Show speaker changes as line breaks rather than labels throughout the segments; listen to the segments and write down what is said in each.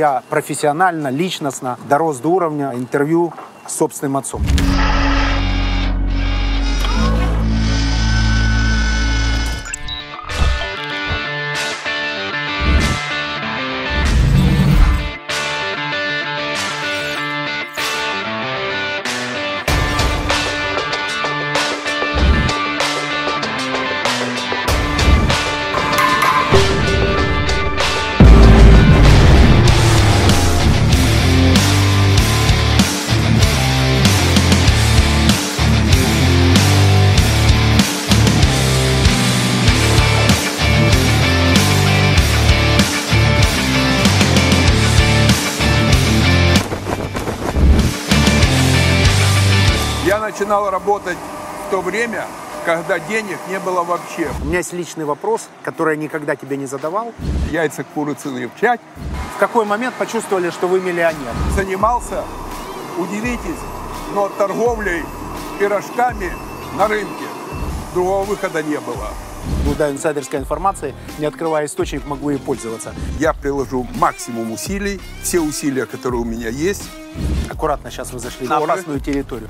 Я профессионально, личностно дорос до уровня интервью с собственным отцом.
Когда денег не было вообще.
У меня есть личный вопрос, который я никогда тебе не задавал.
Яйца курицыные в чать.
В какой момент почувствовали, что вы миллионер?
Занимался, удивитесь, но торговлей пирожками на рынке. Другого выхода не было.
Обладаю инсайдерской информацией, не открывая источник, могу ей пользоваться.
Я приложу максимум усилий, все усилия, которые у меня есть.
Аккуратно сейчас вы зашли на
Шоры.
опасную территорию.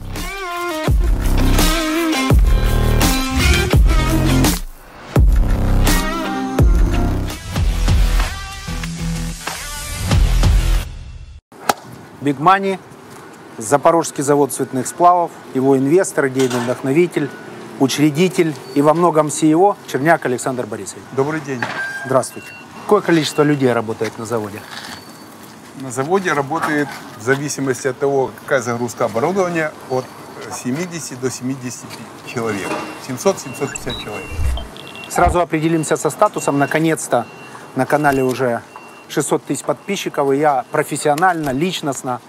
Big Money, Запорожский завод цветных сплавов, его инвестор, идейный вдохновитель, учредитель и во многом CEO Черняк Александр Борисович.
Добрый день.
Здравствуйте. Какое количество людей работает на заводе?
На заводе работает в зависимости от того, какая загрузка оборудования, от 70 до 70 человек. 700-750 человек.
Сразу определимся со статусом. Наконец-то на канале уже 600 тысяч подписчиков, и я профессионально, личностно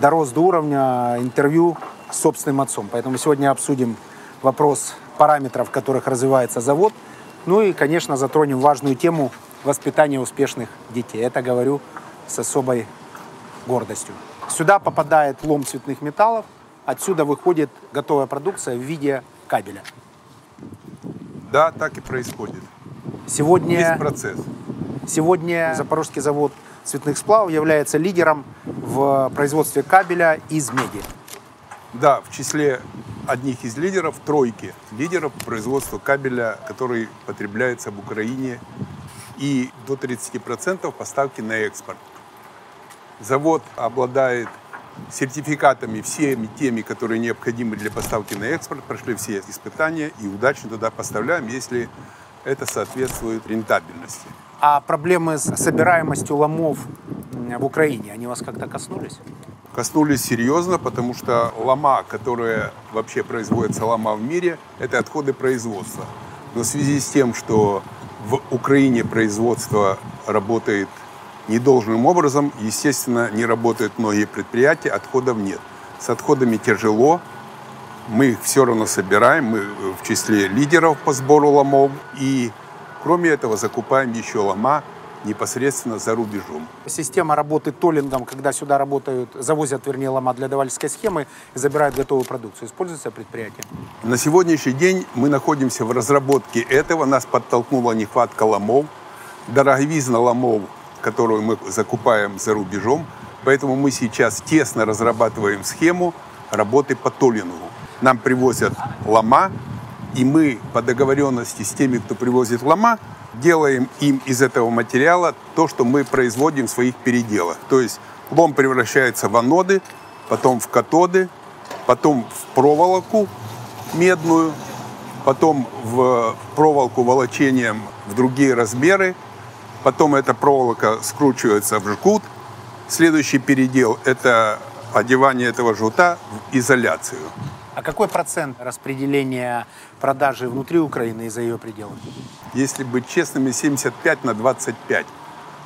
дорос до уровня интервью с собственным отцом. Поэтому сегодня обсудим вопрос параметров, в которых развивается завод. Ну и, конечно, затронем важную тему воспитания успешных детей. Это говорю с особой гордостью. Сюда попадает лом цветных металлов, отсюда выходит готовая продукция в виде кабеля.
Да, так и происходит.
Сегодня...
Весь процесс.
Сегодня Запорожский завод цветных сплавов является лидером в производстве кабеля из меди.
Да, в числе одних из лидеров, тройки лидеров производства кабеля, который потребляется в Украине, и до 30% поставки на экспорт. Завод обладает сертификатами всеми теми, которые необходимы для поставки на экспорт, прошли все испытания и удачно туда поставляем, если это соответствует рентабельности.
А проблемы с собираемостью ломов в Украине, они вас как-то коснулись?
Коснулись серьезно, потому что лома, которая вообще производится лома в мире, это отходы производства. Но в связи с тем, что в Украине производство работает недолжным образом, естественно, не работают многие предприятия, отходов нет. С отходами тяжело, мы их все равно собираем, мы в числе лидеров по сбору ломов. И кроме этого закупаем еще лома непосредственно за рубежом.
Система работы толлингом, когда сюда работают, завозят, вернее, лома для давальской схемы и забирают готовую продукцию, используется предприятие?
На сегодняшний день мы находимся в разработке этого. Нас подтолкнула нехватка ломов, дороговизна ломов, которую мы закупаем за рубежом. Поэтому мы сейчас тесно разрабатываем схему работы по толлингу. Нам привозят лома, и мы по договоренности с теми, кто привозит лома, делаем им из этого материала то, что мы производим в своих переделах. То есть лом превращается в аноды, потом в катоды, потом в проволоку медную, потом в проволоку волочением в другие размеры, потом эта проволока скручивается в жгут. Следующий передел – это одевание этого жгута в изоляцию.
А какой процент распределения продажи внутри Украины и за ее пределами?
Если быть честными, 75 на 25.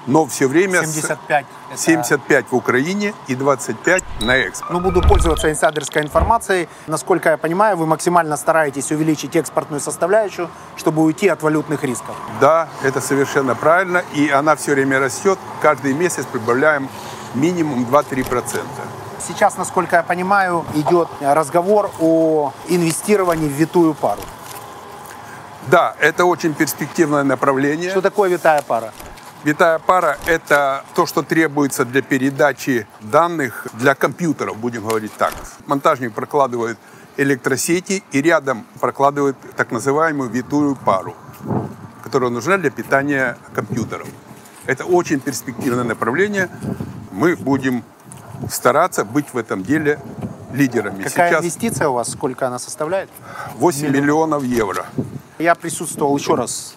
Но все время с-
75. это-
75 в Украине и 25 на экспорт.
Ну, буду пользоваться инсайдерской информацией. Насколько я понимаю, вы максимально стараетесь увеличить экспортную составляющую, чтобы уйти от валютных рисков.
Да, это совершенно правильно, и она все время растет. Каждый месяц прибавляем минимум 2-3%.
Сейчас, насколько я понимаю, идет разговор о инвестировании в витую пару.
Да, это очень перспективное направление.
Что такое витая пара?
Витая пара – это то, что требуется для передачи данных для компьютеров, будем говорить так. Монтажник прокладывает электросети и рядом прокладывает так называемую витую пару, которая нужна для питания компьютеров. Это очень перспективное направление. Мы будем стараться быть в этом деле лидерами.
Какая Сейчас инвестиция у вас? Сколько она составляет?
8 миллионов евро.
Я присутствовал еще раз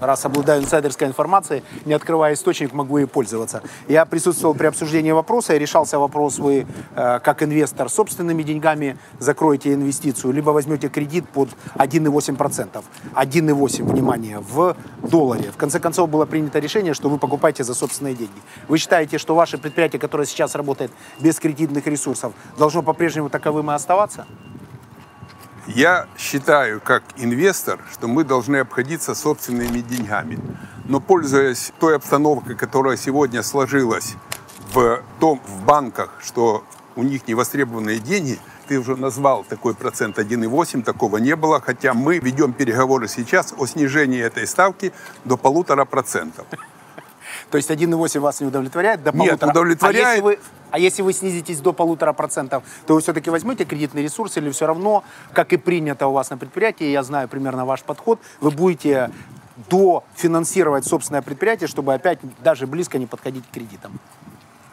раз обладаю инсайдерской информацией, не открывая источник, могу ей пользоваться. Я присутствовал при обсуждении вопроса, и решался вопрос, вы э, как инвестор собственными деньгами закроете инвестицию, либо возьмете кредит под 1,8%. 1,8, внимание, в долларе. В конце концов было принято решение, что вы покупаете за собственные деньги. Вы считаете, что ваше предприятие, которое сейчас работает без кредитных ресурсов, должно по-прежнему таковым и оставаться?
Я считаю, как инвестор, что мы должны обходиться собственными деньгами. Но пользуясь той обстановкой, которая сегодня сложилась в, том, в банках, что у них невостребованные деньги, ты уже назвал такой процент 1,8, такого не было, хотя мы ведем переговоры сейчас о снижении этой ставки до полутора процентов.
То есть 1,8 вас не удовлетворяет? До
Нет, полутора. удовлетворяет.
А если, вы, а если вы снизитесь до полутора процентов, то вы все-таки возьмете кредитный ресурс или все равно, как и принято у вас на предприятии, я знаю примерно ваш подход, вы будете дофинансировать собственное предприятие, чтобы опять даже близко не подходить к кредитам?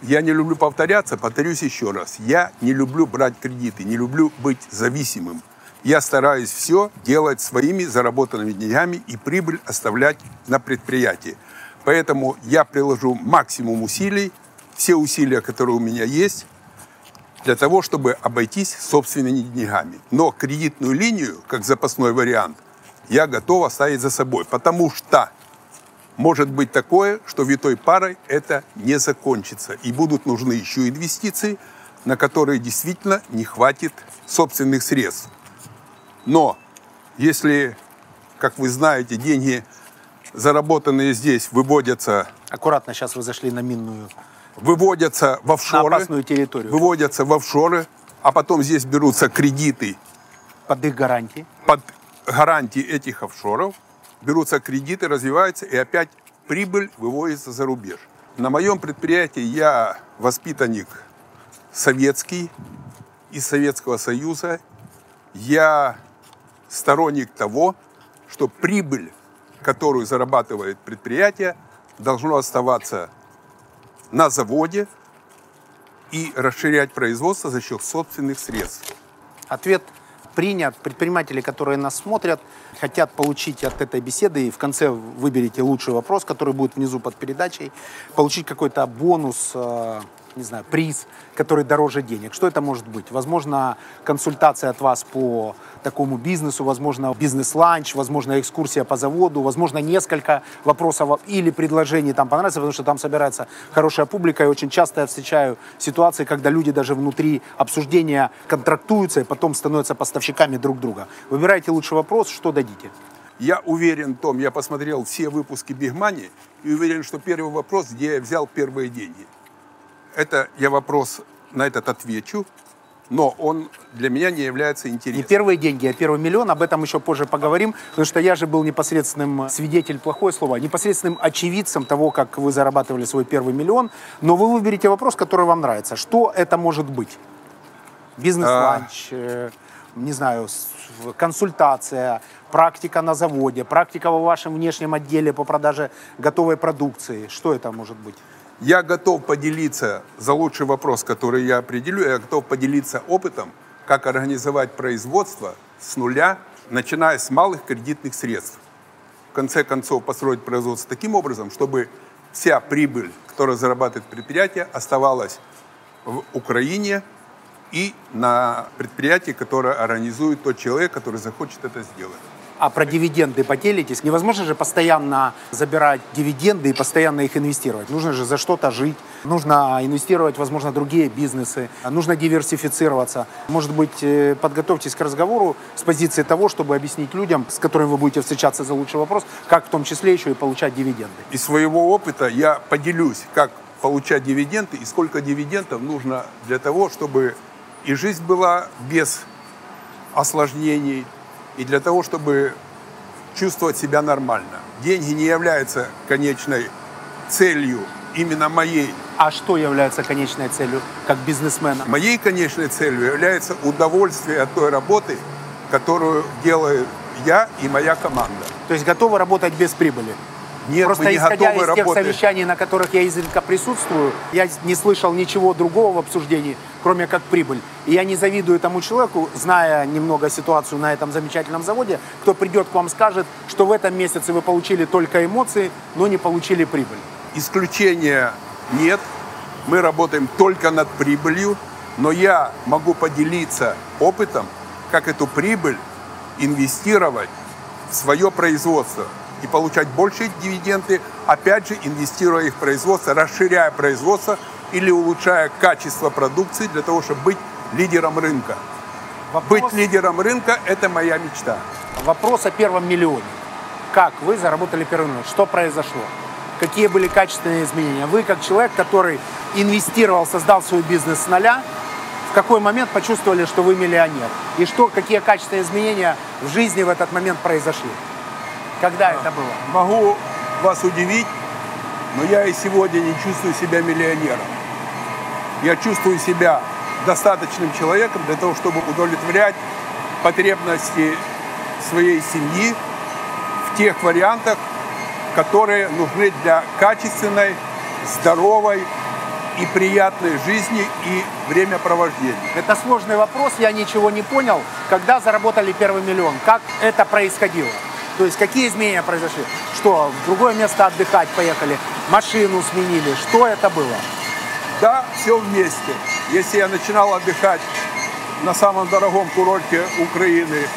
Я не люблю повторяться, повторюсь еще раз. Я не люблю брать кредиты, не люблю быть зависимым. Я стараюсь все делать своими заработанными деньгами и прибыль оставлять на предприятии. Поэтому я приложу максимум усилий, все усилия, которые у меня есть, для того, чтобы обойтись собственными деньгами. Но кредитную линию, как запасной вариант, я готов оставить за собой, потому что может быть такое, что витой парой это не закончится. И будут нужны еще инвестиции, на которые действительно не хватит собственных средств. Но если, как вы знаете, деньги заработанные здесь выводятся...
Аккуратно, сейчас вы зашли на минную...
Выводятся в офшоры.
На опасную территорию.
Выводятся в офшоры, а потом здесь берутся кредиты.
Под их гарантии.
Под гарантии этих офшоров берутся кредиты, развиваются, и опять прибыль выводится за рубеж. На моем предприятии я воспитанник советский, из Советского Союза. Я сторонник того, что прибыль которую зарабатывает предприятие, должно оставаться на заводе и расширять производство за счет собственных средств.
Ответ принят. Предприниматели, которые нас смотрят, хотят получить от этой беседы, и в конце выберите лучший вопрос, который будет внизу под передачей, получить какой-то бонус, э, не знаю, приз, который дороже денег. Что это может быть? Возможно, консультация от вас по такому бизнесу, возможно, бизнес-ланч, возможно, экскурсия по заводу, возможно, несколько вопросов или предложений там понравится, потому что там собирается хорошая публика, и очень часто я встречаю ситуации, когда люди даже внутри обсуждения контрактуются и потом становятся поставщиками друг друга. Выбирайте лучший вопрос, что дадите.
Я уверен, Том, я посмотрел все выпуски Бигмани и уверен, что первый вопрос, где я взял первые деньги. Это я вопрос на этот отвечу, но он для меня не является интересным.
Не первые деньги, а первый миллион, об этом еще позже поговорим, потому что я же был непосредственным свидетелем, плохое слово, непосредственным очевидцем того, как вы зарабатывали свой первый миллион, но вы выберете вопрос, который вам нравится. Что это может быть? Бизнес-ланч, а... Э, не знаю, консультация, практика на заводе, практика во вашем внешнем отделе по продаже готовой продукции. Что это может быть?
Я готов поделиться, за лучший вопрос, который я определю, я готов поделиться опытом, как организовать производство с нуля, начиная с малых кредитных средств. В конце концов, построить производство таким образом, чтобы вся прибыль, которую зарабатывает предприятие, оставалась в Украине и на предприятии, которое организует тот человек, который захочет это сделать
а про дивиденды поделитесь. Невозможно же постоянно забирать дивиденды и постоянно их инвестировать. Нужно же за что-то жить. Нужно инвестировать, возможно, другие бизнесы. Нужно диверсифицироваться. Может быть, э, подготовьтесь к разговору с позиции того, чтобы объяснить людям, с которыми вы будете встречаться за лучший вопрос, как в том числе еще и получать дивиденды.
Из своего опыта я поделюсь, как получать дивиденды и сколько дивидендов нужно для того, чтобы и жизнь была без осложнений, и для того, чтобы чувствовать себя нормально. Деньги не являются конечной целью, именно моей,
А что является конечной целью как бизнесмена?
моей конечной целью является удовольствие от той работы, которую делаю я и моя команда.
То есть готовы работать без прибыли?
Нет,
Просто
мы не
исходя
готовы
из тех
работать.
совещаний, на которых я изредка присутствую, я не слышал ничего другого в обсуждении, кроме как прибыль. И я не завидую тому человеку, зная немного ситуацию на этом замечательном заводе, кто придет к вам скажет, что в этом месяце вы получили только эмоции, но не получили прибыль.
Исключения нет. Мы работаем только над прибылью, но я могу поделиться опытом, как эту прибыль инвестировать в свое производство и получать большие дивиденды, опять же, инвестируя их в производство, расширяя производство или улучшая качество продукции для того, чтобы быть лидером рынка.
Вопрос,
Быть лидером рынка – это моя мечта.
вопрос о первом миллионе. Как вы заработали первый миллион? Что произошло? Какие были качественные изменения? Вы, как человек, который инвестировал, создал свой бизнес с нуля, в какой момент почувствовали, что вы миллионер? И что, какие качественные изменения в жизни в этот момент произошли? Когда это было?
Могу вас удивить, но я и сегодня не чувствую себя миллионером. Я чувствую себя достаточным человеком для того, чтобы удовлетворять потребности своей семьи в тех вариантах, которые нужны для качественной, здоровой и приятной жизни и времяпровождения.
Это сложный вопрос, я ничего не понял. Когда заработали первый миллион? Как это происходило? То есть какие изменения произошли? Что, в другое место отдыхать поехали? Машину сменили? Что это было?
Да, все вместе. Если я начинал отдыхать на самом дорогом курорте Украины,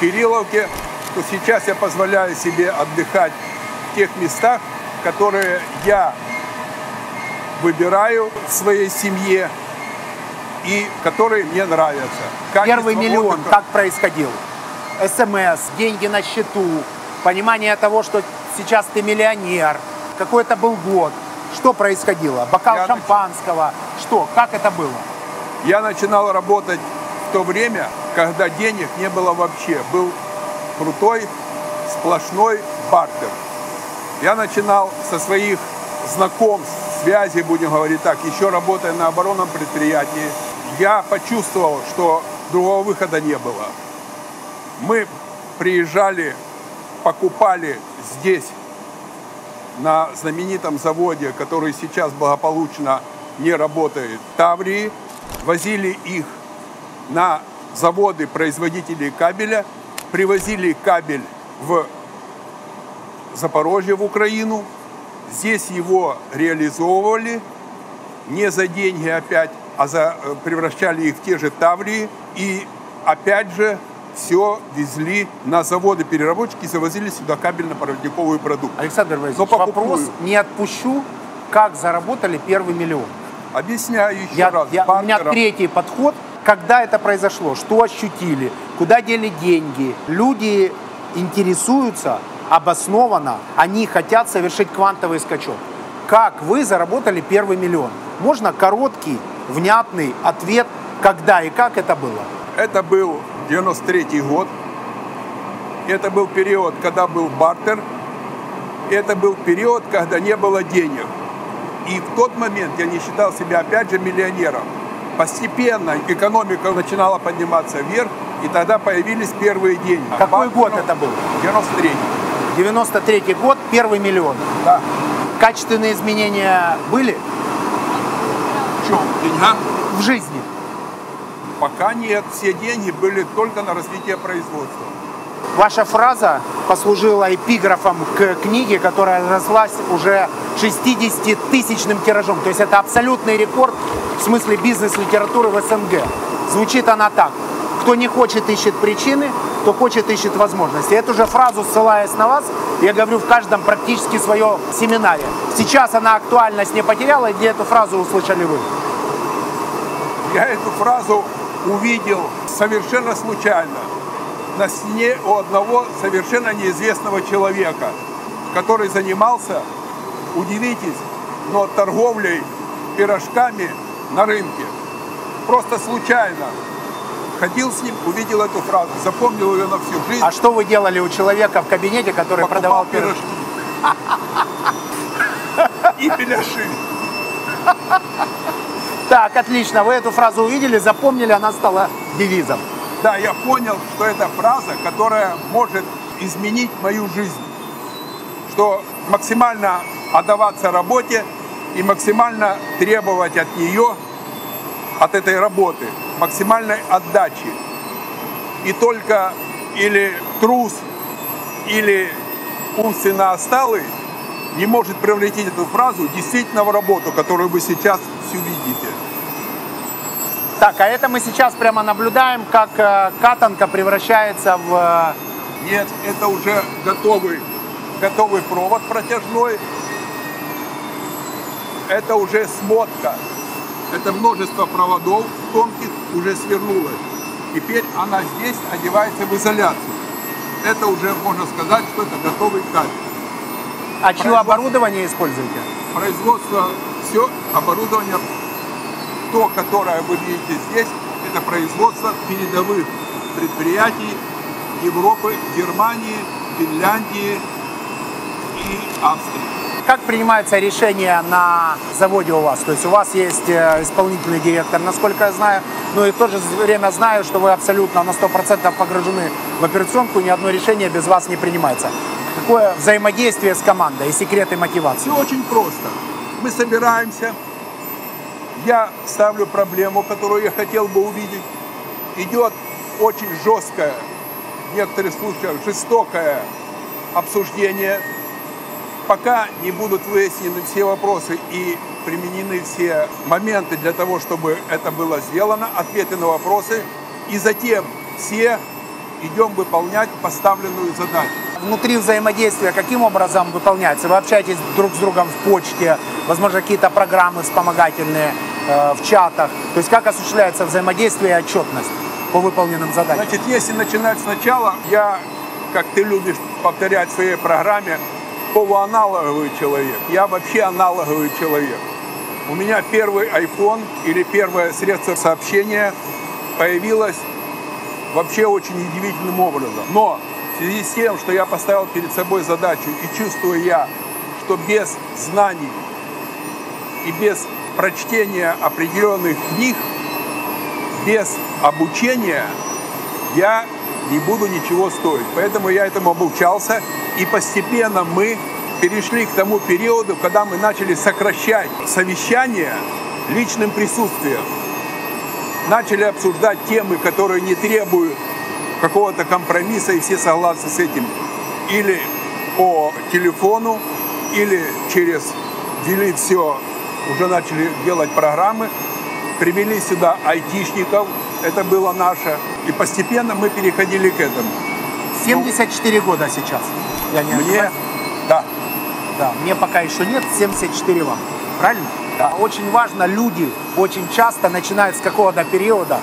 Кирилловке, то сейчас я позволяю себе отдыхать в тех местах, которые я выбираю в своей семье и которые мне нравятся.
Первый
Качество
миллион
отдыха-
как происходил? СМС, деньги на счету, понимание того, что сейчас ты миллионер, какой это был год, что происходило? Бокал
Я нач-
шампанского, что, как это было?
Я начинал работать в то время, когда денег не было вообще. Был крутой, сплошной бартер. Я начинал со своих знакомств, связей, будем говорить так, еще работая на оборонном предприятии. Я почувствовал, что другого выхода не было. Мы приезжали, покупали здесь, на знаменитом заводе, который сейчас благополучно не работает, Таврии, возили их на заводы производителей кабеля, привозили кабель в Запорожье, в Украину, здесь его реализовывали, не за деньги опять, а за, э, превращали их в те же Таврии и опять же все везли на заводы переработчики и завозили сюда кабельно-проводниковую продукцию.
Александр Борисович,
Но покупную.
вопрос не отпущу, как заработали первый миллион.
Объясняю еще
Я,
раз.
я- у меня третий подход. Когда это произошло? Что ощутили? Куда дели деньги? Люди интересуются обоснованно. Они хотят совершить квантовый скачок. Как вы заработали первый миллион? Можно короткий, внятный ответ, когда и как это было?
Это был 93 год. Это был период, когда был бартер. Это был период, когда не было денег. И в тот момент я не считал себя, опять же, миллионером. Постепенно экономика начинала подниматься вверх, и тогда появились первые деньги.
Какой год
Бартером
это был?
93
93 год, первый миллион.
Да.
Качественные изменения были
В чем? Деньга?
в жизни?
Пока нет. Все деньги были только на развитие производства.
Ваша фраза послужила эпиграфом к книге, которая разрослась уже 60-тысячным тиражом. То есть это абсолютный рекорд в смысле бизнес-литературы в СНГ. Звучит она так. Кто не хочет, ищет причины, кто хочет, ищет возможности. Эту же фразу, ссылаясь на вас, я говорю в каждом практически своем семинаре. Сейчас она актуальность не потеряла, и где эту фразу услышали вы?
Я эту фразу увидел совершенно случайно на стене у одного совершенно неизвестного человека, который занимался, удивитесь, но торговлей пирожками на рынке. Просто случайно. Ходил с ним, увидел эту фразу, запомнил ее на всю жизнь.
А что вы делали у человека в кабинете, который
покупал
продавал пирожки?
пирожки. и беляши.
Так, отлично. Вы эту фразу увидели, запомнили, она стала девизом.
Да, я понял, что это фраза, которая может изменить мою жизнь. Что максимально отдаваться работе и максимально требовать от нее, от этой работы, максимальной отдачи. И только или трус, или умственно осталый не может превратить эту фразу действительно в работу, которую вы сейчас всю видите.
Так, а это мы сейчас прямо наблюдаем, как э, катанка превращается в...
э, Нет, это уже готовый, готовый провод протяжной. Это уже смотка. Это множество проводов тонких уже свернулось. Теперь она здесь одевается в изоляцию. Это уже можно сказать, что это готовый кабель.
А чье оборудование используете?
Производство, все оборудование, то, которое вы видите здесь, это производство передовых предприятий Европы, Германии, Финляндии и Австрии.
Как принимается решение на заводе у вас? То есть у вас есть э, исполнительный директор, насколько я знаю, но и в то же время знаю, что вы абсолютно на 100% погружены в операционку, ни одно решение без вас не принимается. Какое взаимодействие с командой и секреты мотивации?
Все очень просто. Мы собираемся, я ставлю проблему, которую я хотел бы увидеть. Идет очень жесткое, в некоторых случаях жестокое обсуждение. Пока не будут выяснены все вопросы и применены все моменты для того, чтобы это было сделано, ответы на вопросы, и затем все идем выполнять поставленную задачу.
Внутри взаимодействия каким образом выполняется? Вы общаетесь друг с другом в почте, возможно, какие-то программы вспомогательные в чатах. То есть как осуществляется взаимодействие и отчетность по выполненным задачам?
Значит, если начинать сначала, я, как ты любишь повторять в своей программе, полуаналоговый человек. Я вообще аналоговый человек. У меня первый iPhone или первое средство сообщения появилось вообще очень удивительным образом. Но в связи с тем, что я поставил перед собой задачу и чувствую я, что без знаний и без прочтения определенных книг, без обучения я не буду ничего стоить. Поэтому я этому обучался, и постепенно мы перешли к тому периоду, когда мы начали сокращать совещания личным присутствием. Начали обсуждать темы, которые не требуют какого-то компромисса, и все согласны с этим. Или по телефону, или через ввели все, уже начали делать программы, привели сюда айтишников, это было наше. И постепенно мы переходили к этому.
74 года сейчас. Я не
Мне,
ошибаюсь?
да,
Да, мне пока еще нет, 74 вам. Правильно?
Да.
Очень важно, люди очень часто начинают с какого-то периода,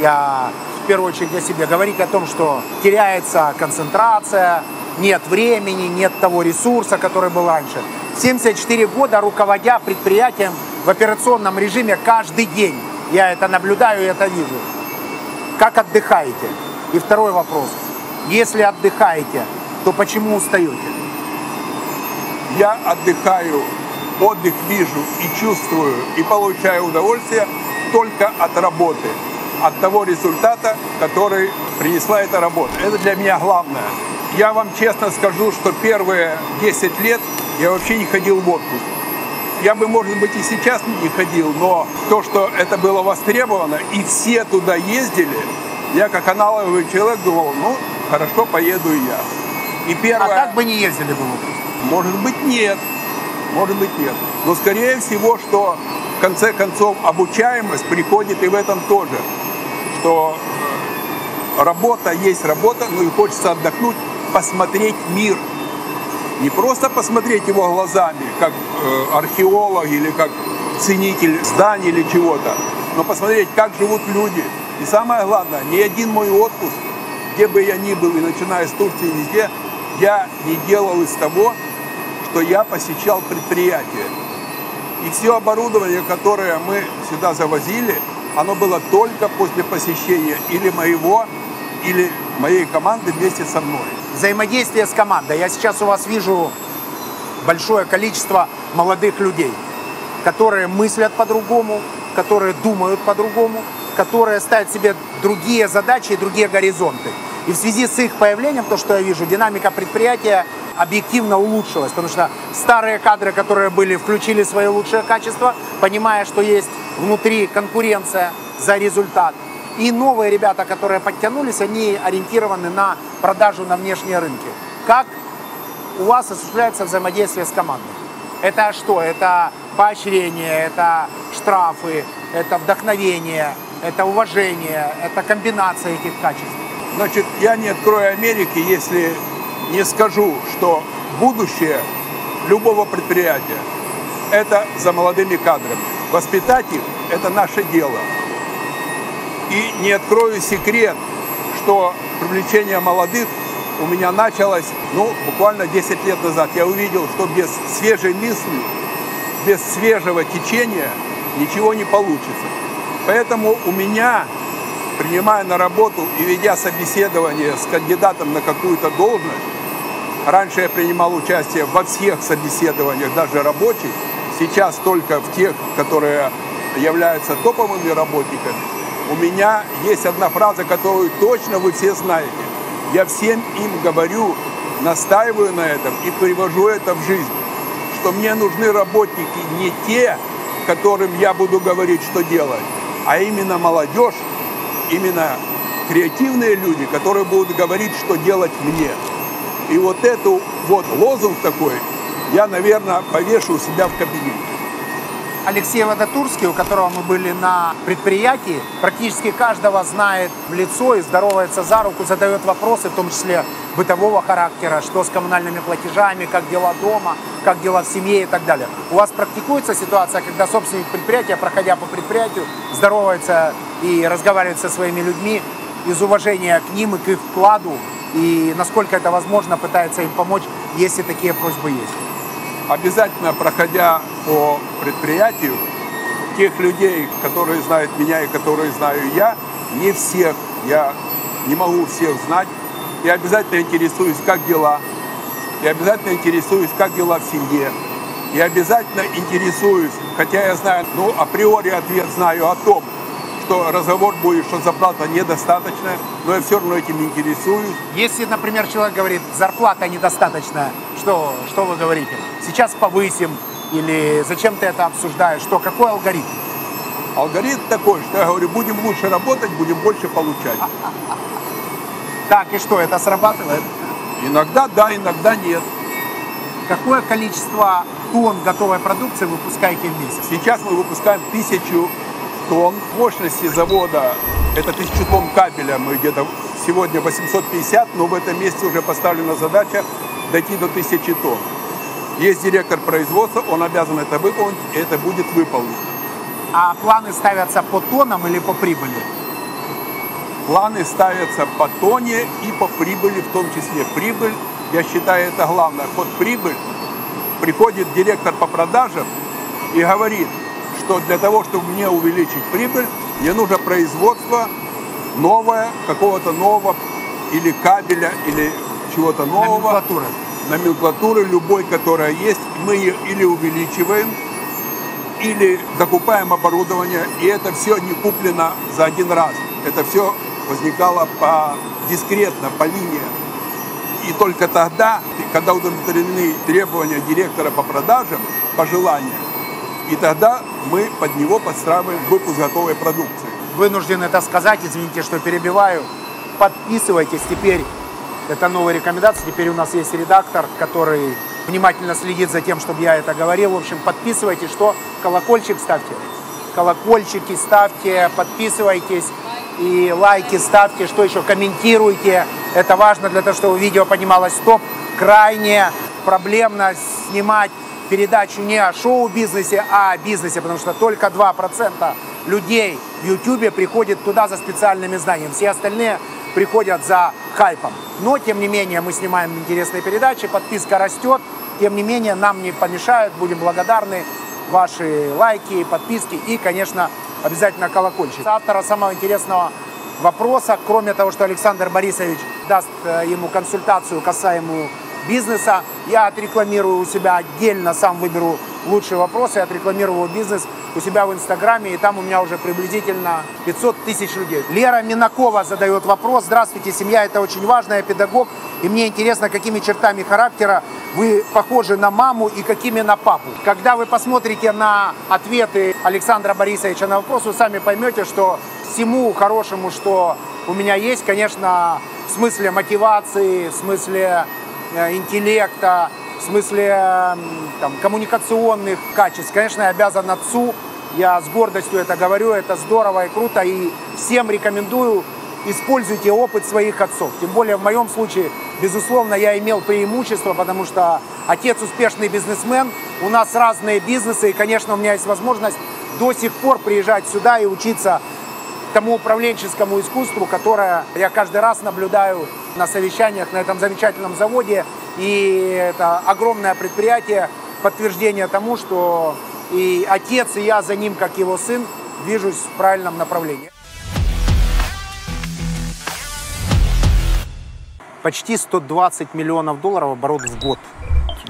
я в первую очередь о себе, говорить о том, что теряется концентрация, нет времени, нет того ресурса, который был раньше. 74 года руководя предприятием в операционном режиме каждый день. Я это наблюдаю и это вижу. Как отдыхаете? И второй вопрос. Если отдыхаете, то почему устаете?
я отдыхаю, отдых вижу и чувствую, и получаю удовольствие только от работы, от того результата, который принесла эта работа. Это для меня главное. Я вам честно скажу, что первые 10 лет я вообще не ходил в отпуск. Я бы, может быть, и сейчас не ходил, но то, что это было востребовано, и все туда ездили, я как аналоговый человек думал, ну, хорошо, поеду и я. И
А
первое...
так бы не ездили бы в отпуск.
Может быть, нет. Может быть, нет. Но, скорее всего, что в конце концов обучаемость приходит и в этом тоже. Что работа есть работа, но и хочется отдохнуть, посмотреть мир. Не просто посмотреть его глазами, как э, археолог или как ценитель зданий или чего-то, но посмотреть, как живут люди. И самое главное, ни один мой отпуск, где бы я ни был, и начиная с Турции везде, я не делал из того, что я посещал предприятие. И все оборудование, которое мы сюда завозили, оно было только после посещения или моего, или моей команды вместе со мной.
Взаимодействие с командой. Я сейчас у вас вижу большое количество молодых людей, которые мыслят по-другому, которые думают по-другому, которые ставят себе другие задачи и другие горизонты. И в связи с их появлением, то, что я вижу, динамика предприятия объективно улучшилась, потому что старые кадры, которые были, включили свои лучшие качества, понимая, что есть внутри конкуренция за результат. И новые ребята, которые подтянулись, они ориентированы на продажу на внешние рынки. Как у вас осуществляется взаимодействие с командой? Это что? Это поощрение, это штрафы, это вдохновение, это уважение, это комбинация этих качеств.
Значит, я не открою Америки, если не скажу, что будущее любого предприятия – это за молодыми кадрами. Воспитать их – это наше дело. И не открою секрет, что привлечение молодых у меня началось, ну, буквально 10 лет назад. Я увидел, что без свежей мысли, без свежего течения ничего не получится. Поэтому у меня, принимая на работу и ведя собеседование с кандидатом на какую-то должность, раньше я принимал участие во всех собеседованиях, даже рабочих, сейчас только в тех, которые являются топовыми работниками, у меня есть одна фраза, которую точно вы все знаете. Я всем им говорю, настаиваю на этом и привожу это в жизнь, что мне нужны работники не те, которым я буду говорить, что делать, а именно молодежь, именно креативные люди, которые будут говорить, что делать мне. И вот эту вот лозунг такой я, наверное, повешу у себя в кабинете.
Алексей Водотурский, у которого мы были на предприятии, практически каждого знает в лицо и здоровается за руку, задает вопросы, в том числе бытового характера, что с коммунальными платежами, как дела дома, как дела в семье и так далее. У вас практикуется ситуация, когда собственник предприятия, проходя по предприятию, здоровается и разговаривает со своими людьми из уважения к ним и к их вкладу, и насколько это возможно, пытается им помочь, если такие просьбы есть.
Обязательно проходя по предприятию, тех людей, которые знают меня и которые знаю я, не всех, я не могу всех знать, я обязательно интересуюсь, как дела, я обязательно интересуюсь, как дела в семье, я обязательно интересуюсь, хотя я знаю, ну, априори ответ знаю о том, что разговор будет, что зарплата недостаточная, но я все равно этим интересуюсь.
Если, например, человек говорит, зарплата недостаточная, что, что вы говорите? Сейчас повысим или зачем ты это обсуждаешь? Что, какой алгоритм?
Алгоритм такой, что я говорю, будем лучше работать, будем больше получать.
Так, и что, это срабатывает?
Иногда да, иногда нет.
Какое количество тонн готовой продукции выпускаете в месяц?
Сейчас мы выпускаем тысячу тонн. Мощности завода это тысячу тонн кабеля. Мы где-то сегодня 850, но в этом месяце уже поставлена задача дойти до тысячи тонн. Есть директор производства, он обязан это выполнить, и это будет выполнено.
А планы ставятся по тоннам или по прибыли?
Планы ставятся по тоне и по прибыли, в том числе прибыль. Я считаю, это главное. Под прибыль приходит директор по продажам и говорит, что для того, чтобы мне увеличить прибыль, мне нужно производство новое, какого-то нового или кабеля, или чего-то нового.
Номенклатуры.
Номенклатуры любой, которая есть, мы ее или увеличиваем, или закупаем оборудование, и это все не куплено за один раз. Это все возникало по дискретно, по линии. И только тогда, когда удовлетворены требования директора по продажам, пожелания, и тогда мы под него подстраиваем выпуск готовой продукции.
Вынужден это сказать, извините, что перебиваю. Подписывайтесь теперь. Это новая рекомендация. Теперь у нас есть редактор, который внимательно следит за тем, чтобы я это говорил. В общем, подписывайтесь, что колокольчик ставьте. Колокольчики ставьте, подписывайтесь и лайки ставьте, что еще, комментируйте. Это важно для того, чтобы видео поднималось топ. Крайне проблемно снимать передачу не о шоу-бизнесе, а о бизнесе, потому что только 2% людей в YouTube приходят туда за специальными знаниями. Все остальные приходят за хайпом. Но, тем не менее, мы снимаем интересные передачи, подписка растет. Тем не менее, нам не помешают, будем благодарны ваши лайки, подписки и, конечно, обязательно колокольчик. Автора самого интересного вопроса, кроме того, что Александр Борисович даст э, ему консультацию касаемую бизнеса. Я отрекламирую у себя отдельно, сам выберу лучшие вопросы, отрекламирую бизнес у себя в Инстаграме, и там у меня уже приблизительно 500 тысяч людей. Лера Минакова задает вопрос. Здравствуйте, семья это очень важно, я педагог, и мне интересно, какими чертами характера вы похожи на маму и какими на папу. Когда вы посмотрите на ответы Александра Борисовича на вопрос, вы сами поймете, что всему хорошему, что у меня есть, конечно, в смысле мотивации, в смысле интеллекта, в смысле там, коммуникационных качеств. Конечно, я обязан отцу, я с гордостью это говорю, это здорово и круто, и всем рекомендую используйте опыт своих отцов. Тем более в моем случае, безусловно, я имел преимущество, потому что отец успешный бизнесмен, у нас разные бизнесы, и, конечно, у меня есть возможность до сих пор приезжать сюда и учиться тому управленческому искусству, которое я каждый раз наблюдаю на совещаниях на этом замечательном заводе. И это огромное предприятие, подтверждение тому, что и отец, и я за ним, как его сын, движусь в правильном направлении. Почти 120 миллионов долларов оборот в год.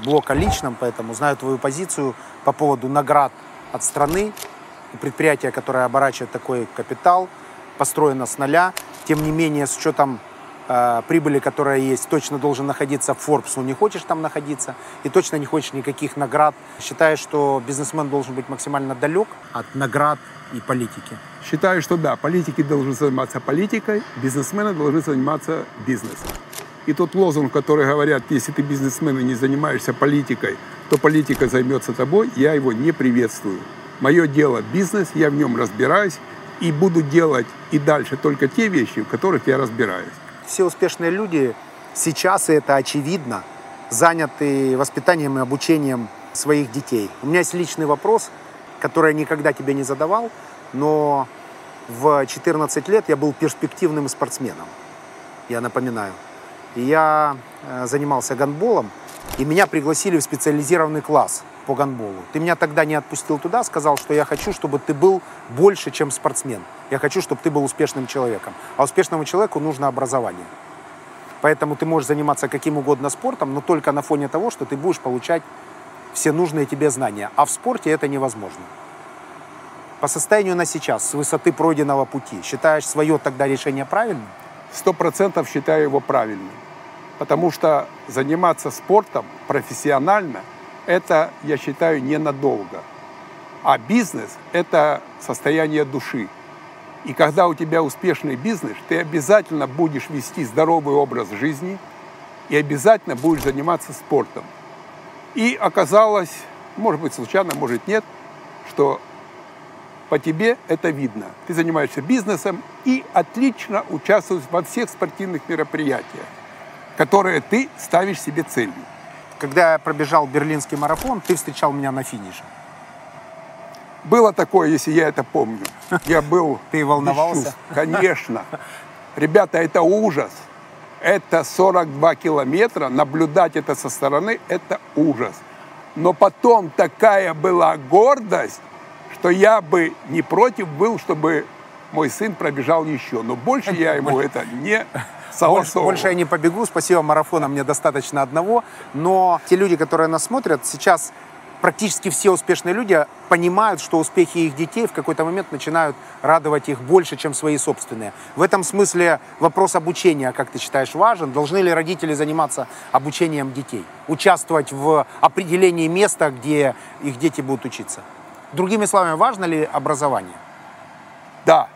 Блок о личном, поэтому знаю твою позицию по поводу наград от страны. Предприятие, которое оборачивает такой капитал, построено с нуля. Тем не менее, с учетом э, прибыли, которая есть, точно должен находиться в Forbes, но не хочешь там находиться, и точно не хочешь никаких наград. Считаешь, что бизнесмен должен быть максимально далек от наград и политики?
Считаю, что да, политики должны заниматься политикой, бизнесмены должны заниматься бизнесом. И тот лозунг, который говорят, если ты бизнесмен и не занимаешься политикой, то политика займется тобой, я его не приветствую. Мое дело бизнес, я в нем разбираюсь и буду делать и дальше только те вещи, в которых я разбираюсь.
Все успешные люди сейчас, и это очевидно, заняты воспитанием и обучением своих детей. У меня есть личный вопрос, который я никогда тебе не задавал, но в 14 лет я был перспективным спортсменом, я напоминаю. Я э, занимался гандболом, и меня пригласили в специализированный класс по гандболу. Ты меня тогда не отпустил туда, сказал, что я хочу, чтобы ты был больше, чем спортсмен. Я хочу, чтобы ты был успешным человеком. А успешному человеку нужно образование. Поэтому ты можешь заниматься каким угодно спортом, но только на фоне того, что ты будешь получать все нужные тебе знания. А в спорте это невозможно. По состоянию на сейчас, с высоты пройденного пути, считаешь свое тогда решение правильным?
Сто процентов считаю его правильным. Потому что заниматься спортом профессионально, это, я считаю, ненадолго. А бизнес – это состояние души. И когда у тебя успешный бизнес, ты обязательно будешь вести здоровый образ жизни и обязательно будешь заниматься спортом. И оказалось, может быть случайно, может нет, что по тебе это видно. Ты занимаешься бизнесом и отлично участвуешь во всех спортивных мероприятиях которые ты ставишь себе целью.
Когда я пробежал берлинский марафон, ты встречал меня на финише.
Было такое, если я это помню. Я был...
Ты волновался?
Конечно. Ребята, это ужас. Это 42 километра. Наблюдать это со стороны – это ужас. Но потом такая была гордость, что я бы не против был, чтобы мой сын пробежал еще. Но больше я ему это не
больше, больше я не побегу, спасибо, марафона мне достаточно одного. Но те люди, которые нас смотрят, сейчас практически все успешные люди понимают, что успехи их детей в какой-то момент начинают радовать их больше, чем свои собственные. В этом смысле вопрос обучения, как ты считаешь, важен. Должны ли родители заниматься обучением детей? Участвовать в определении места, где их дети будут учиться? Другими словами, важно ли образование?
Да,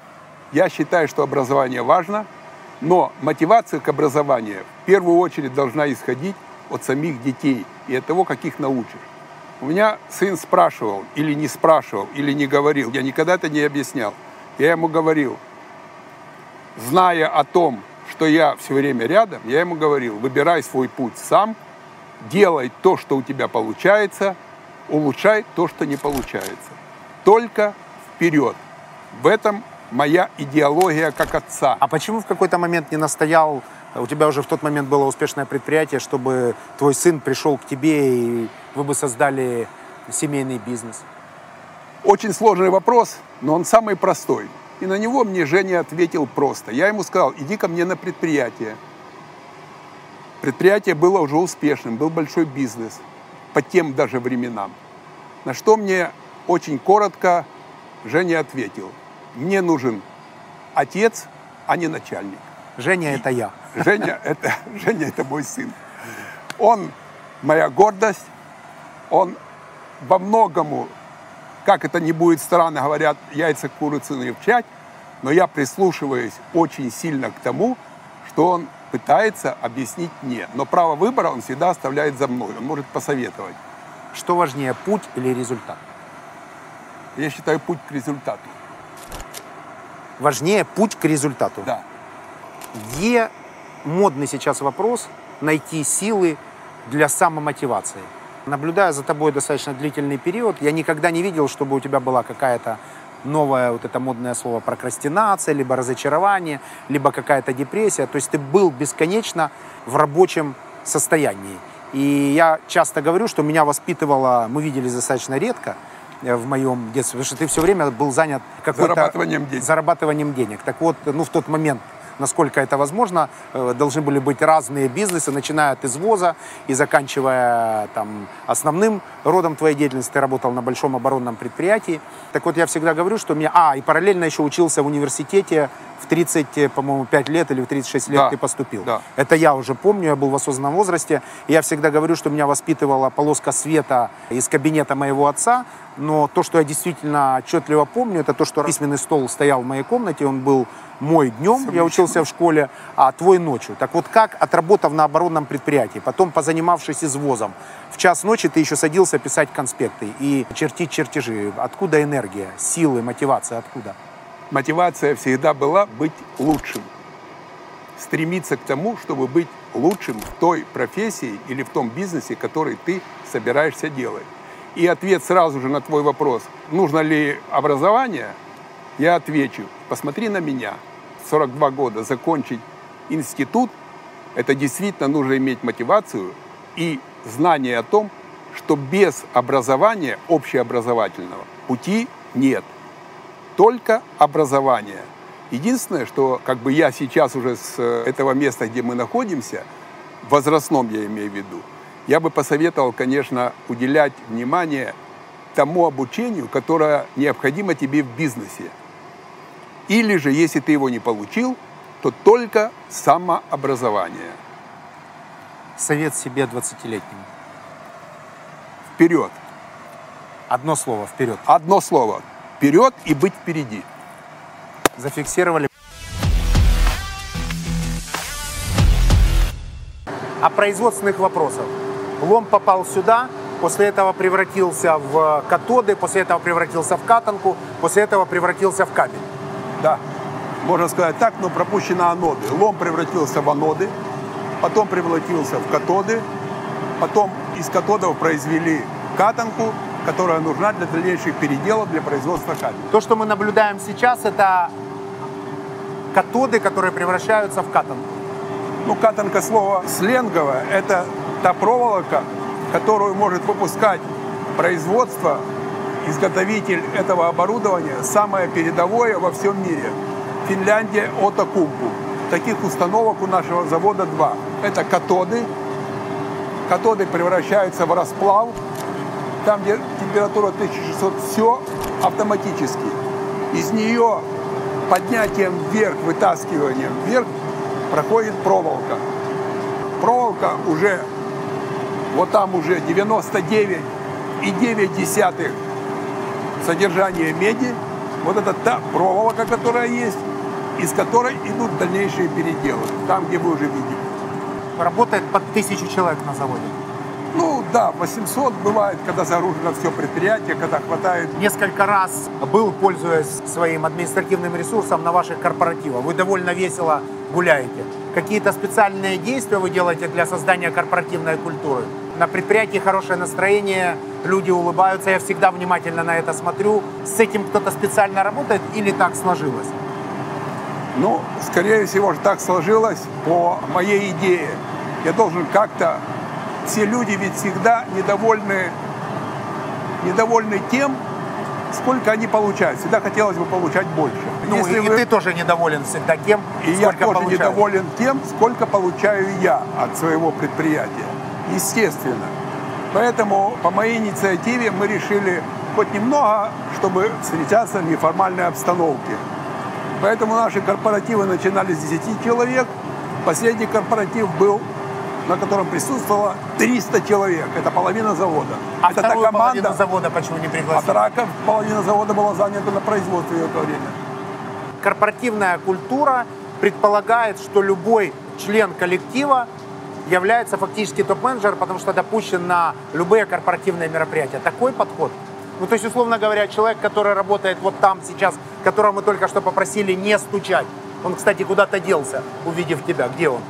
я считаю, что образование важно – но мотивация к образованию в первую очередь должна исходить от самих детей и от того, как их научишь. У меня сын спрашивал, или не спрашивал, или не говорил. Я никогда это не объяснял. Я ему говорил, зная о том, что я все время рядом, я ему говорил, выбирай свой путь сам, делай то, что у тебя получается, улучшай то, что не получается. Только вперед. В этом моя идеология как отца.
А почему в какой-то момент не настоял, у тебя уже в тот момент было успешное предприятие, чтобы твой сын пришел к тебе и вы бы создали семейный бизнес?
Очень сложный вопрос, но он самый простой. И на него мне Женя ответил просто. Я ему сказал, иди ко мне на предприятие. Предприятие было уже успешным, был большой бизнес по тем даже временам. На что мне очень коротко Женя ответил. Мне нужен отец, а не начальник.
Женя – это я.
Женя это, Женя – это мой сын. Он моя гордость, он во многому, как это не будет странно, говорят, яйца курицы не но я прислушиваюсь очень сильно к тому, что он пытается объяснить мне. Но право выбора он всегда оставляет за мной, он может посоветовать.
Что важнее, путь или результат?
Я считаю путь к результату.
Важнее путь к результату?
Да.
Где модный сейчас вопрос найти силы для самомотивации? Наблюдая за тобой достаточно длительный период, я никогда не видел, чтобы у тебя была какая-то новое вот это модное слово прокрастинация, либо разочарование, либо какая-то депрессия. То есть ты был бесконечно в рабочем состоянии. И я часто говорю, что меня воспитывала, мы видели достаточно редко, в моем детстве, потому что ты все время был занят
зарабатыванием денег.
зарабатыванием денег. Так вот, ну, в тот момент насколько это возможно, э, должны были быть разные бизнесы, начиная от извоза и заканчивая там, основным родом твоей деятельности. Ты работал на большом оборонном предприятии. Так вот, я всегда говорю, что меня... А, и параллельно еще учился в университете в 30, э, по-моему, 5 лет или в 36 лет
да,
ты поступил.
Да.
Это я уже помню, я был в осознанном возрасте. И я всегда говорю, что меня воспитывала полоска света из кабинета моего отца, но то, что я действительно отчетливо помню, это то, что письменный стол стоял в моей комнате, он был мой днем, я учился в школе, а твой ночью. Так вот как, отработав на оборонном предприятии, потом позанимавшись извозом, в час ночи ты еще садился писать конспекты и чертить чертежи. Откуда энергия, силы, мотивация, откуда?
Мотивация всегда была быть лучшим. Стремиться к тому, чтобы быть лучшим в той профессии или в том бизнесе, который ты собираешься делать. И ответ сразу же на твой вопрос, нужно ли образование, я отвечу, посмотри на меня. 42 года закончить институт, это действительно нужно иметь мотивацию и знание о том, что без образования общеобразовательного пути нет. Только образование. Единственное, что как бы я сейчас уже с э, этого места, где мы находимся, возрастном я имею в виду, я бы посоветовал, конечно, уделять внимание тому обучению, которое необходимо тебе в бизнесе. Или же, если ты его не получил, то только самообразование.
Совет себе 20-летнему.
Вперед.
Одно слово, вперед.
Одно слово. Вперед и быть впереди.
Зафиксировали. О производственных вопросах. Лом попал сюда, после этого превратился в катоды, после этого превратился в катанку, после этого превратился в кабель.
Да, можно сказать так, но пропущены аноды. Лом превратился в аноды, потом превратился в катоды, потом из катодов произвели катанку, которая нужна для дальнейших переделов для производства кабеля.
То, что мы наблюдаем сейчас, это катоды, которые превращаются в катанку.
Ну, катанка слово сленговое, это та проволока, которую может выпускать производство изготовитель этого оборудования самое передовое во всем мире. Финляндия Отокумпу. Таких установок у нашего завода два. Это катоды. Катоды превращаются в расплав. Там, где температура 1600, все автоматически. Из нее поднятием вверх, вытаскиванием вверх проходит проволока. Проволока уже, вот там уже 99,9 содержание меди, вот это та проволока, которая есть, из которой идут дальнейшие переделы, там, где вы уже видели.
Работает под тысячу человек на заводе.
Да, 800 бывает, когда загружено все предприятие, когда хватает.
Несколько раз был, пользуясь своим административным ресурсом на ваших корпоративах. Вы довольно весело гуляете. Какие-то специальные действия вы делаете для создания корпоративной культуры? На предприятии хорошее настроение, люди улыбаются, я всегда внимательно на это смотрю. С этим кто-то специально работает или так сложилось?
Ну, скорее всего, так сложилось по моей идее. Я должен как-то... Все люди ведь всегда недовольны, недовольны тем, сколько они получают. Всегда хотелось бы получать больше.
Ну,
Если
и,
вы-
и ты тоже недоволен всегда тем,
и я
сколько
тоже
получаешь.
недоволен тем, сколько получаю я от своего предприятия. Естественно. Поэтому по моей инициативе мы решили хоть немного, чтобы встречаться в неформальной обстановке. Поэтому наши корпоративы начинались с 10 человек. Последний корпоратив был, на котором присутствовало 300 человек. Это половина завода.
А
Это
вторую
команда,
половину завода почему не
а
пригласили?
вторая половина завода была занята на производстве в это время.
Корпоративная культура предполагает, что любой член коллектива является фактически топ-менеджером, потому что допущен на любые корпоративные мероприятия. Такой подход. Ну, то есть, условно говоря, человек, который работает вот там сейчас, которого мы только что попросили не стучать. Он, кстати, куда-то делся, увидев тебя. Где он?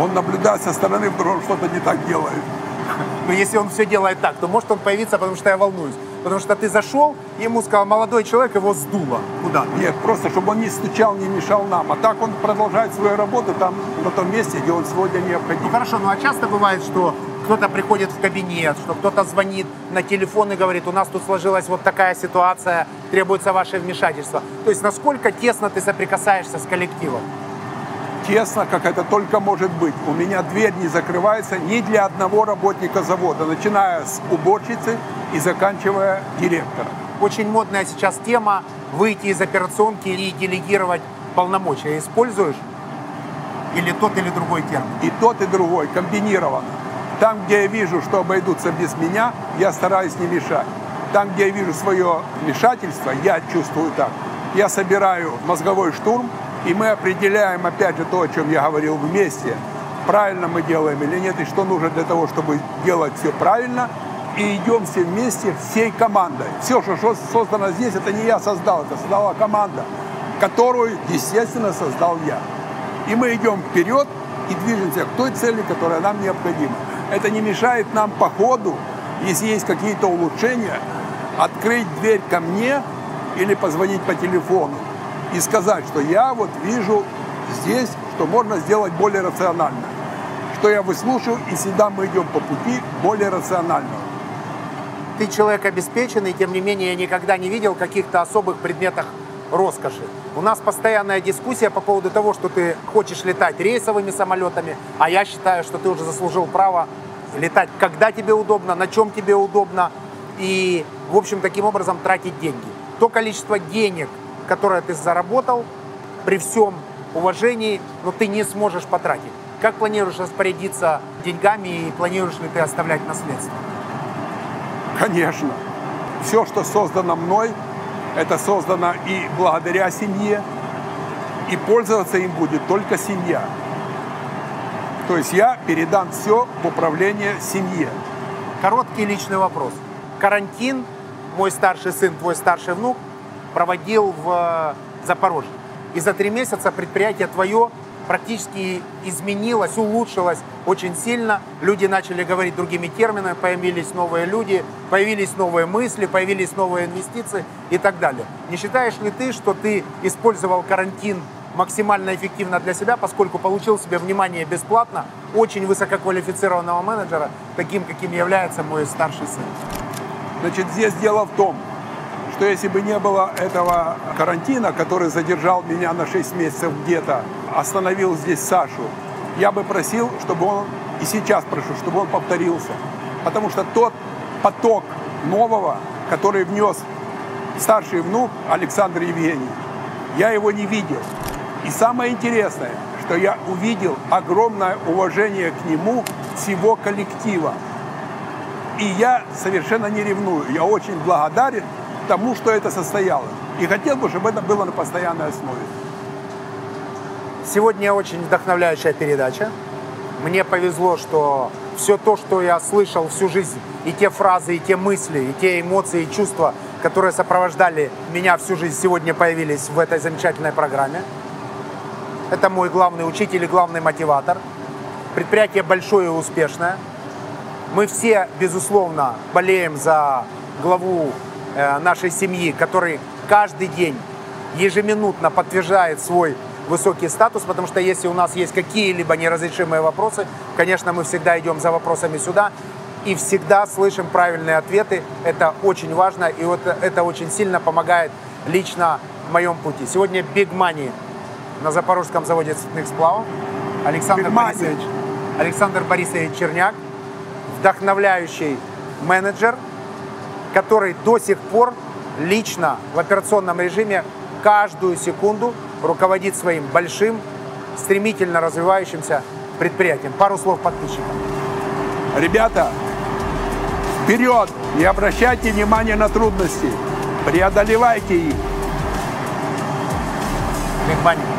Он наблюдает со стороны, вдруг он что-то не так делает.
Но если он все делает так, то может он появиться, потому что я волнуюсь. Потому что ты зашел, ему сказал, молодой человек, его сдуло. Куда?
Нет, просто чтобы он не стучал, не мешал нам. А так он продолжает свою работу там, на том месте, где он сегодня
Ну
необходим.
хорошо, ну а часто бывает, что кто-то приходит в кабинет, что кто-то звонит на телефон и говорит, у нас тут сложилась вот такая ситуация, требуется ваше вмешательство. То есть насколько тесно ты соприкасаешься с коллективом?
Тесно, как это только может быть. У меня дверь не закрывается ни для одного работника завода, начиная с уборщицы и заканчивая директором.
Очень модная сейчас тема выйти из операционки и делегировать полномочия. Используешь? Или тот, или другой термин?
И тот, и другой комбинированно. Там, где я вижу, что обойдутся без меня, я стараюсь не мешать. Там, где я вижу свое вмешательство, я чувствую так. Я собираю мозговой штурм, и мы определяем, опять же, то, о чем я говорил вместе, правильно мы делаем или нет, и что нужно для того, чтобы делать все правильно, и идем все вместе, всей командой. Все, что создано здесь, это не я создал, это создала команда, которую, естественно, создал я. И мы идем вперед и движемся к той цели, которая нам необходима. Это не мешает нам по ходу, если есть какие-то улучшения, открыть дверь ко мне или позвонить по телефону и сказать, что я вот вижу здесь, что можно сделать более рационально. Что я выслушаю, и всегда мы идем по пути более рационального.
Ты человек обеспеченный, тем не менее я никогда не видел каких-то особых предметах роскоши. У нас постоянная дискуссия по поводу того, что ты хочешь летать рейсовыми самолетами, а я считаю, что ты уже заслужил право летать, когда тебе удобно, на чем тебе удобно, и, в общем, таким образом тратить деньги. То количество денег, которое ты заработал, при всем уважении, но ты не сможешь потратить. Как планируешь распорядиться деньгами и планируешь ли ты оставлять наследство?
Конечно. Все, что создано мной, это создано и благодаря семье, и пользоваться им будет только семья. То есть я передам все в управление семье.
Короткий личный вопрос. Карантин, мой старший сын, твой старший внук, проводил в Запорожье. И за три месяца предприятие твое практически изменилось, улучшилось очень сильно. Люди начали говорить другими терминами, появились новые люди, появились новые мысли, появились новые инвестиции и так далее. Не считаешь ли ты, что ты использовал карантин максимально эффективно для себя, поскольку получил себе внимание бесплатно очень высококвалифицированного менеджера, таким, каким является мой старший сын?
Значит, здесь дело в том, что если бы не было этого карантина, который задержал меня на 6 месяцев где-то, остановил здесь Сашу, я бы просил, чтобы он, и сейчас прошу, чтобы он повторился. Потому что тот поток нового, который внес старший внук Александр Евгений, я его не видел. И самое интересное, что я увидел огромное уважение к нему всего коллектива. И я совершенно не ревную. Я очень благодарен тому, что это состоялось. И хотел бы, чтобы это было на постоянной основе.
Сегодня очень вдохновляющая передача. Мне повезло, что все то, что я слышал всю жизнь, и те фразы, и те мысли, и те эмоции, и чувства, которые сопровождали меня всю жизнь, сегодня появились в этой замечательной программе. Это мой главный учитель и главный мотиватор. Предприятие большое и успешное. Мы все, безусловно, болеем за главу нашей семьи, который каждый день, ежеминутно подтверждает свой высокий статус, потому что если у нас есть какие-либо неразрешимые вопросы, конечно, мы всегда идем за вопросами сюда. и всегда слышим правильные ответы. Это очень важно, и вот это очень сильно помогает лично в моем пути. Сегодня Big Money на Запорожском заводе цветных сплавов. Александр. Борисович, Александр Борисович Черняк, вдохновляющий менеджер, который до сих пор лично в операционном режиме каждую секунду руководит своим большим, стремительно развивающимся предприятием. Пару слов подписчикам.
Ребята, вперед! Не обращайте внимания на трудности. Преодолевайте их.
Money.